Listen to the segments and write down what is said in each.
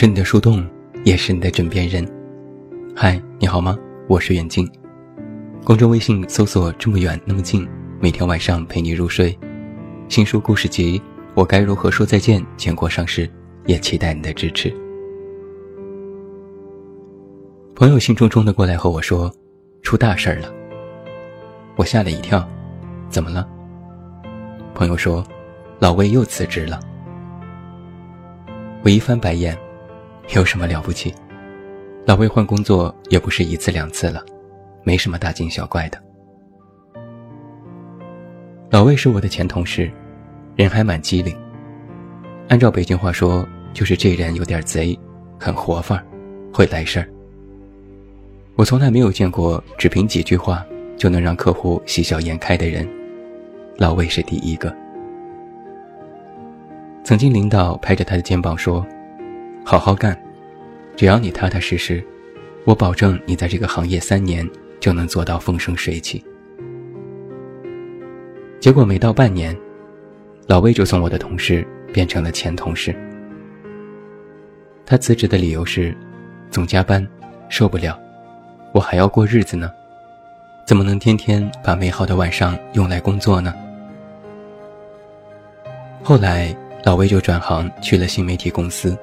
是你的树洞，也是你的枕边人。嗨，你好吗？我是远近。公众微信搜索“这么远那么近”，每天晚上陪你入睡。新书故事集《我该如何说再见》全国上市，也期待你的支持。朋友兴冲冲的过来和我说：“出大事儿了。”我吓了一跳，怎么了？朋友说：“老魏又辞职了。”我一翻白眼。有什么了不起？老魏换工作也不是一次两次了，没什么大惊小怪的。老魏是我的前同事，人还蛮机灵。按照北京话说，就是这人有点贼，很活范，会来事儿。我从来没有见过只凭几句话就能让客户喜笑颜开的人，老魏是第一个。曾经领导拍着他的肩膀说。好好干，只要你踏踏实实，我保证你在这个行业三年就能做到风生水起。结果没到半年，老魏就从我的同事变成了前同事。他辞职的理由是，总加班，受不了，我还要过日子呢，怎么能天天把美好的晚上用来工作呢？后来，老魏就转行去了新媒体公司。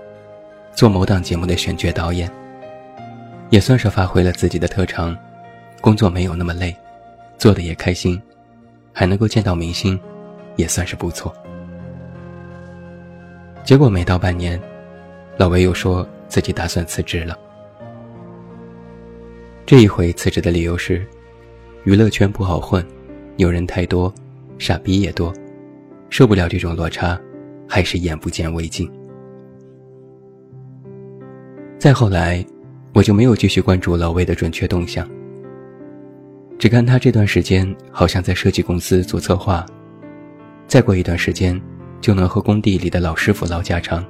做某档节目的选角导演，也算是发挥了自己的特长，工作没有那么累，做的也开心，还能够见到明星，也算是不错。结果没到半年，老魏又说自己打算辞职了。这一回辞职的理由是，娱乐圈不好混，牛人太多，傻逼也多，受不了这种落差，还是眼不见为净。再后来，我就没有继续关注老魏的准确动向，只看他这段时间好像在设计公司做策划，再过一段时间就能和工地里的老师傅唠家常。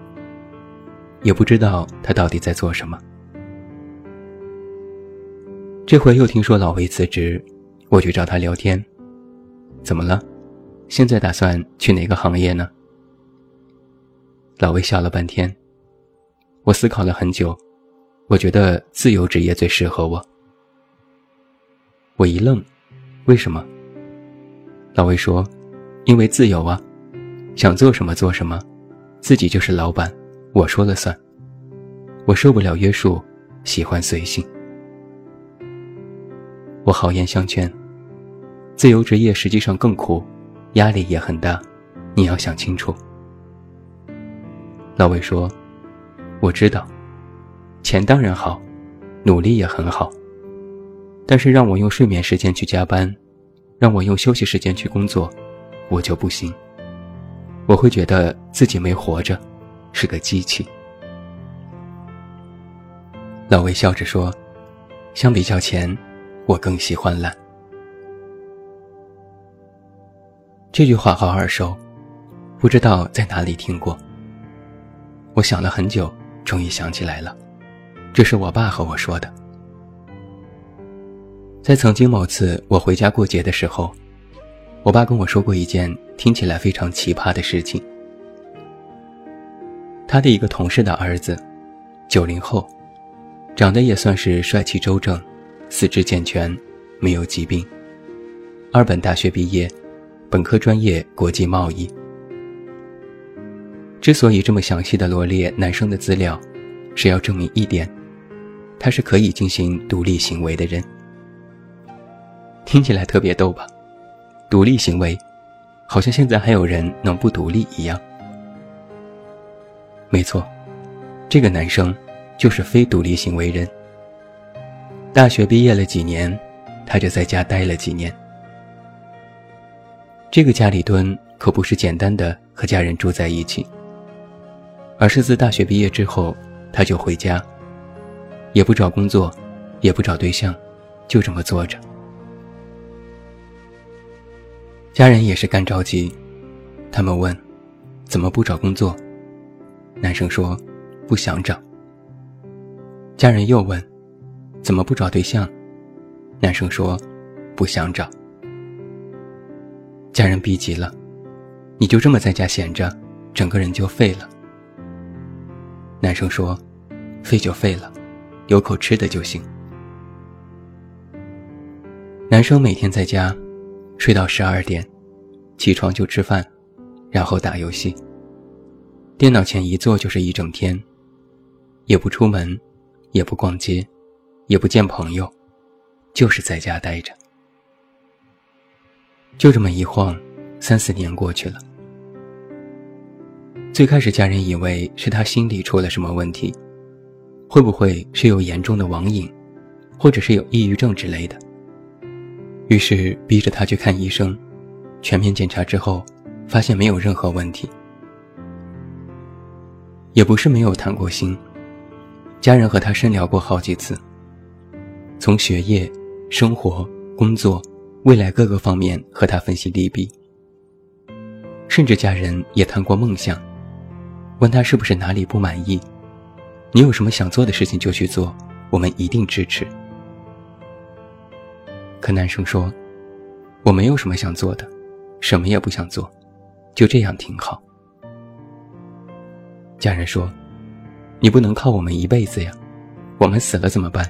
也不知道他到底在做什么。这回又听说老魏辞职，我去找他聊天，怎么了？现在打算去哪个行业呢？老魏笑了半天。我思考了很久，我觉得自由职业最适合我。我一愣，为什么？老魏说：“因为自由啊，想做什么做什么，自己就是老板，我说了算。我受不了约束，喜欢随性。”我好言相劝：“自由职业实际上更苦，压力也很大，你要想清楚。”老魏说。我知道，钱当然好，努力也很好。但是让我用睡眠时间去加班，让我用休息时间去工作，我就不行。我会觉得自己没活着，是个机器。老魏笑着说：“相比较钱，我更喜欢懒。”这句话好耳熟，不知道在哪里听过。我想了很久。终于想起来了，这是我爸和我说的。在曾经某次我回家过节的时候，我爸跟我说过一件听起来非常奇葩的事情。他的一个同事的儿子，九零后，长得也算是帅气周正，四肢健全，没有疾病，二本大学毕业，本科专业国际贸易。之所以这么详细的罗列男生的资料，是要证明一点，他是可以进行独立行为的人。听起来特别逗吧？独立行为，好像现在还有人能不独立一样。没错，这个男生就是非独立行为人。大学毕业了几年，他就在家待了几年。这个家里蹲可不是简单的和家人住在一起。而是自大学毕业之后，他就回家，也不找工作，也不找对象，就这么坐着。家人也是干着急，他们问：“怎么不找工作？”男生说：“不想找。”家人又问：“怎么不找对象？”男生说：“不想找。”家人逼急了：“你就这么在家闲着，整个人就废了。”男生说：“废就废了，有口吃的就行。”男生每天在家睡到十二点，起床就吃饭，然后打游戏。电脑前一坐就是一整天，也不出门，也不逛街，也不见朋友，就是在家待着。就这么一晃，三四年过去了。最开始，家人以为是他心里出了什么问题，会不会是有严重的网瘾，或者是有抑郁症之类的。于是逼着他去看医生，全面检查之后，发现没有任何问题。也不是没有谈过心，家人和他深聊过好几次，从学业、生活、工作、未来各个方面和他分析利弊，甚至家人也谈过梦想。问他是不是哪里不满意？你有什么想做的事情就去做，我们一定支持。可男生说：“我没有什么想做的，什么也不想做，就这样挺好。”家人说：“你不能靠我们一辈子呀，我们死了怎么办？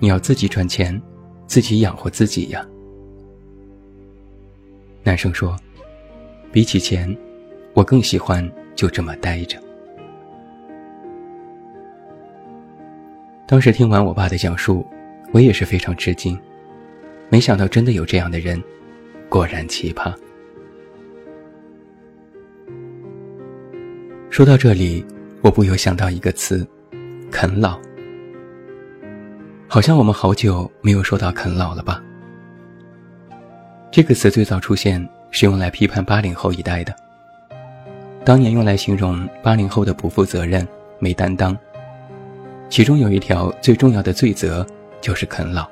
你要自己赚钱，自己养活自己呀。”男生说：“比起钱，我更喜欢。”就这么待着。当时听完我爸的讲述，我也是非常吃惊，没想到真的有这样的人，果然奇葩。说到这里，我不由想到一个词：啃老。好像我们好久没有说到啃老了吧？这个词最早出现是用来批判八零后一代的。当年用来形容八零后的不负责任、没担当，其中有一条最重要的罪责就是啃老。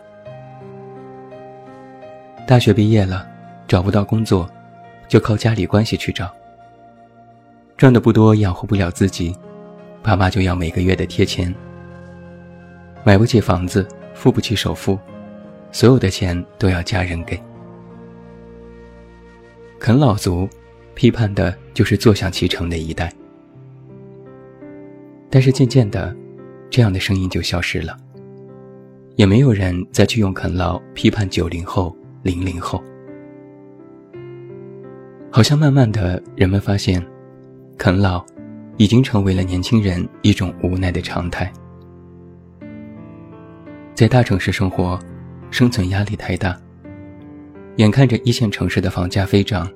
大学毕业了，找不到工作，就靠家里关系去找。赚的不多，养活不了自己，爸妈就要每个月的贴钱。买不起房子，付不起首付，所有的钱都要家人给。啃老族。批判的就是坐享其成的一代，但是渐渐的，这样的声音就消失了，也没有人再去用啃老批判九零后、零零后。好像慢慢的，人们发现，啃老已经成为了年轻人一种无奈的常态。在大城市生活，生存压力太大，眼看着一线城市的房价飞涨。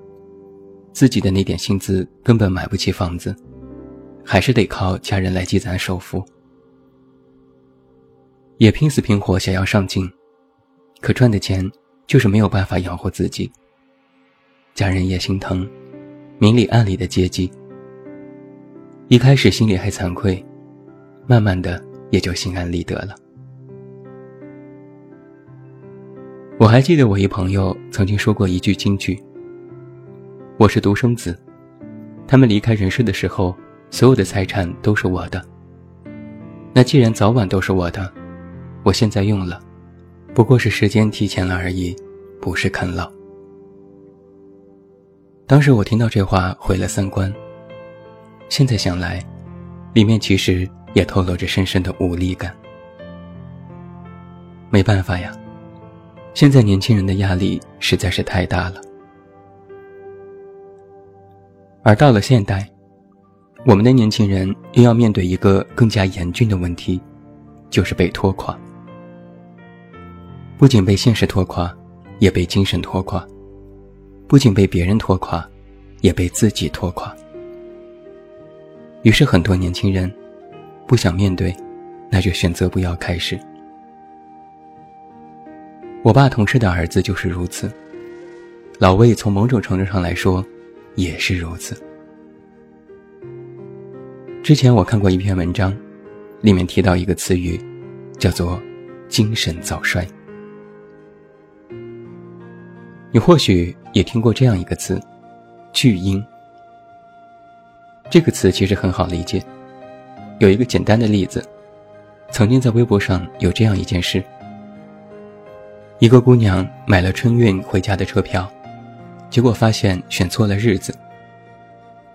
自己的那点薪资根本买不起房子，还是得靠家人来积攒首付。也拼死拼活想要上进，可赚的钱就是没有办法养活自己。家人也心疼，明里暗里的接济。一开始心里还惭愧，慢慢的也就心安理得了。我还记得我一朋友曾经说过一句金句。我是独生子，他们离开人世的时候，所有的财产都是我的。那既然早晚都是我的，我现在用了，不过是时间提前了而已，不是啃老。当时我听到这话毁了三观。现在想来，里面其实也透露着深深的无力感。没办法呀，现在年轻人的压力实在是太大了。而到了现代，我们的年轻人又要面对一个更加严峻的问题，就是被拖垮。不仅被现实拖垮，也被精神拖垮；不仅被别人拖垮，也被自己拖垮。于是，很多年轻人不想面对，那就选择不要开始。我爸同事的儿子就是如此。老魏从某种程度上来说。也是如此。之前我看过一篇文章，里面提到一个词语，叫做“精神早衰”。你或许也听过这样一个词，“巨婴”。这个词其实很好理解，有一个简单的例子：曾经在微博上有这样一件事，一个姑娘买了春运回家的车票。结果发现选错了日子。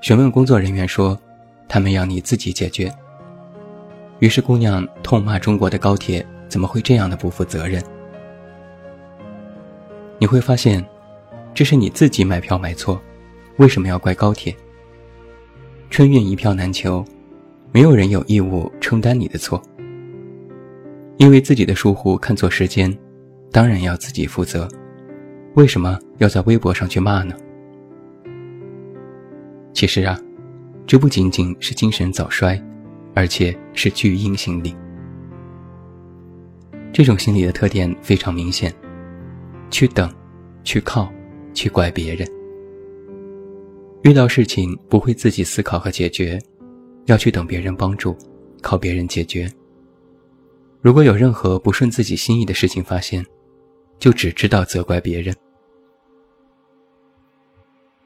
询问工作人员说：“他们要你自己解决，于是姑娘痛骂中国的高铁怎么会这样的不负责任。你会发现，这是你自己买票买错，为什么要怪高铁？春运一票难求，没有人有义务承担你的错。因为自己的疏忽看错时间，当然要自己负责。为什么要在微博上去骂呢？其实啊，这不仅仅是精神早衰，而且是巨婴心理。这种心理的特点非常明显：去等，去靠，去怪别人。遇到事情不会自己思考和解决，要去等别人帮助，靠别人解决。如果有任何不顺自己心意的事情发现，就只知道责怪别人。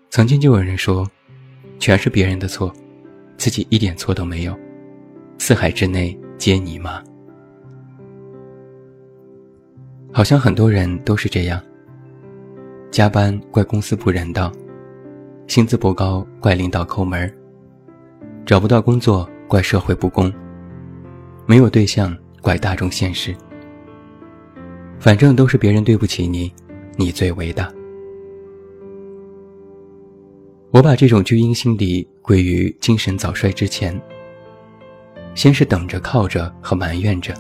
曾经就有人说，全是别人的错，自己一点错都没有，四海之内皆你妈。好像很多人都是这样。加班怪公司不人道，薪资不高怪领导抠门找不到工作怪社会不公，没有对象。怪大众现实，反正都是别人对不起你，你最伟大。我把这种巨婴心理归于精神早衰之前，先是等着、靠着和埋怨着，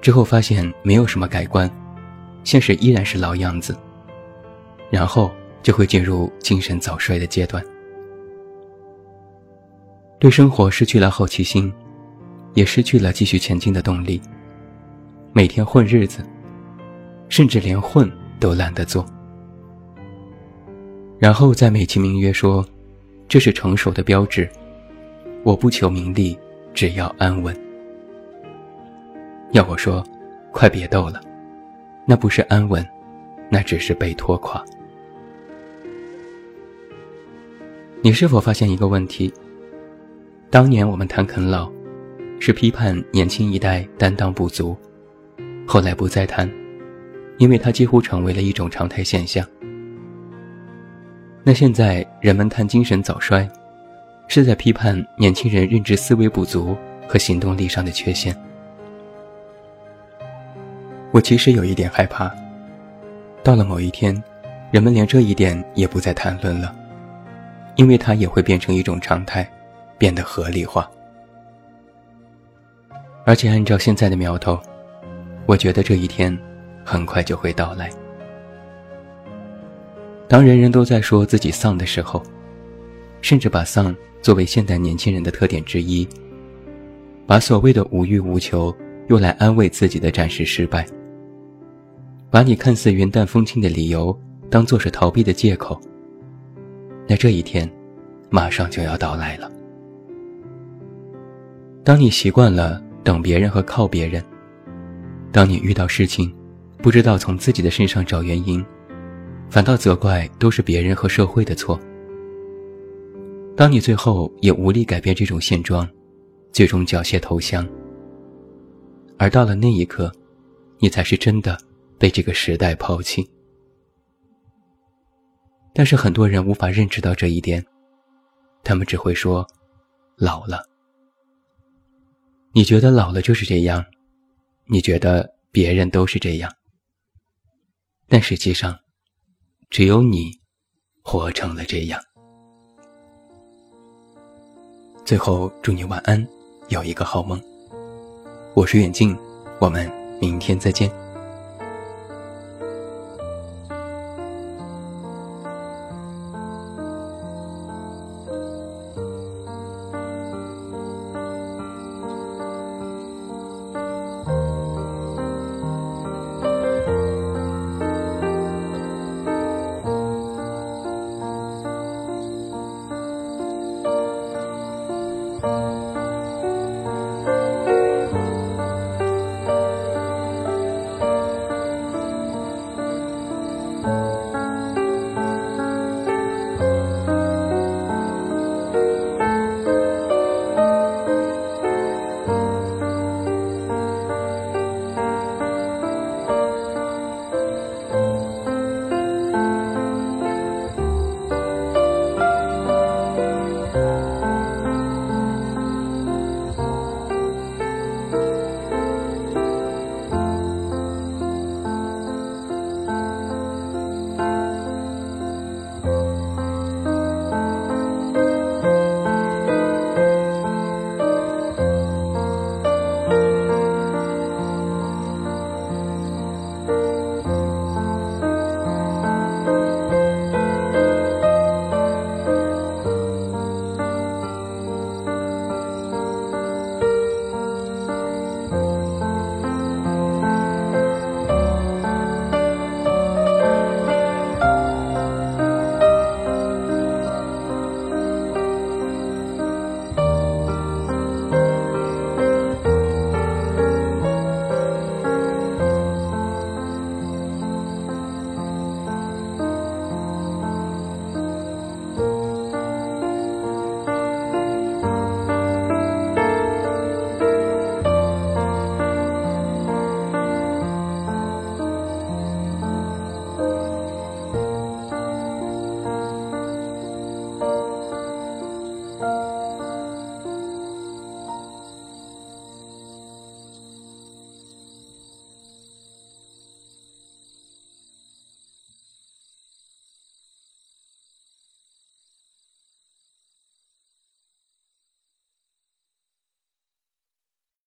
之后发现没有什么改观，现实依然是老样子，然后就会进入精神早衰的阶段，对生活失去了好奇心。也失去了继续前进的动力。每天混日子，甚至连混都懒得做，然后再美其名曰说，这是成熟的标志。我不求名利，只要安稳。要我说，快别逗了，那不是安稳，那只是被拖垮。你是否发现一个问题？当年我们谈啃老。是批判年轻一代担当不足，后来不再谈，因为它几乎成为了一种常态现象。那现在人们谈精神早衰，是在批判年轻人认知思维不足和行动力上的缺陷。我其实有一点害怕，到了某一天，人们连这一点也不再谈论了，因为它也会变成一种常态，变得合理化。而且按照现在的苗头，我觉得这一天很快就会到来。当人人都在说自己丧的时候，甚至把丧作为现代年轻人的特点之一，把所谓的无欲无求用来安慰自己的暂时失败，把你看似云淡风轻的理由当做是逃避的借口，那这一天马上就要到来了。当你习惯了。等别人和靠别人。当你遇到事情，不知道从自己的身上找原因，反倒责怪都是别人和社会的错。当你最后也无力改变这种现状，最终缴械投降。而到了那一刻，你才是真的被这个时代抛弃。但是很多人无法认知到这一点，他们只会说：“老了。”你觉得老了就是这样，你觉得别人都是这样，但实际上，只有你活成了这样。最后，祝你晚安，有一个好梦。我是远近，我们明天再见。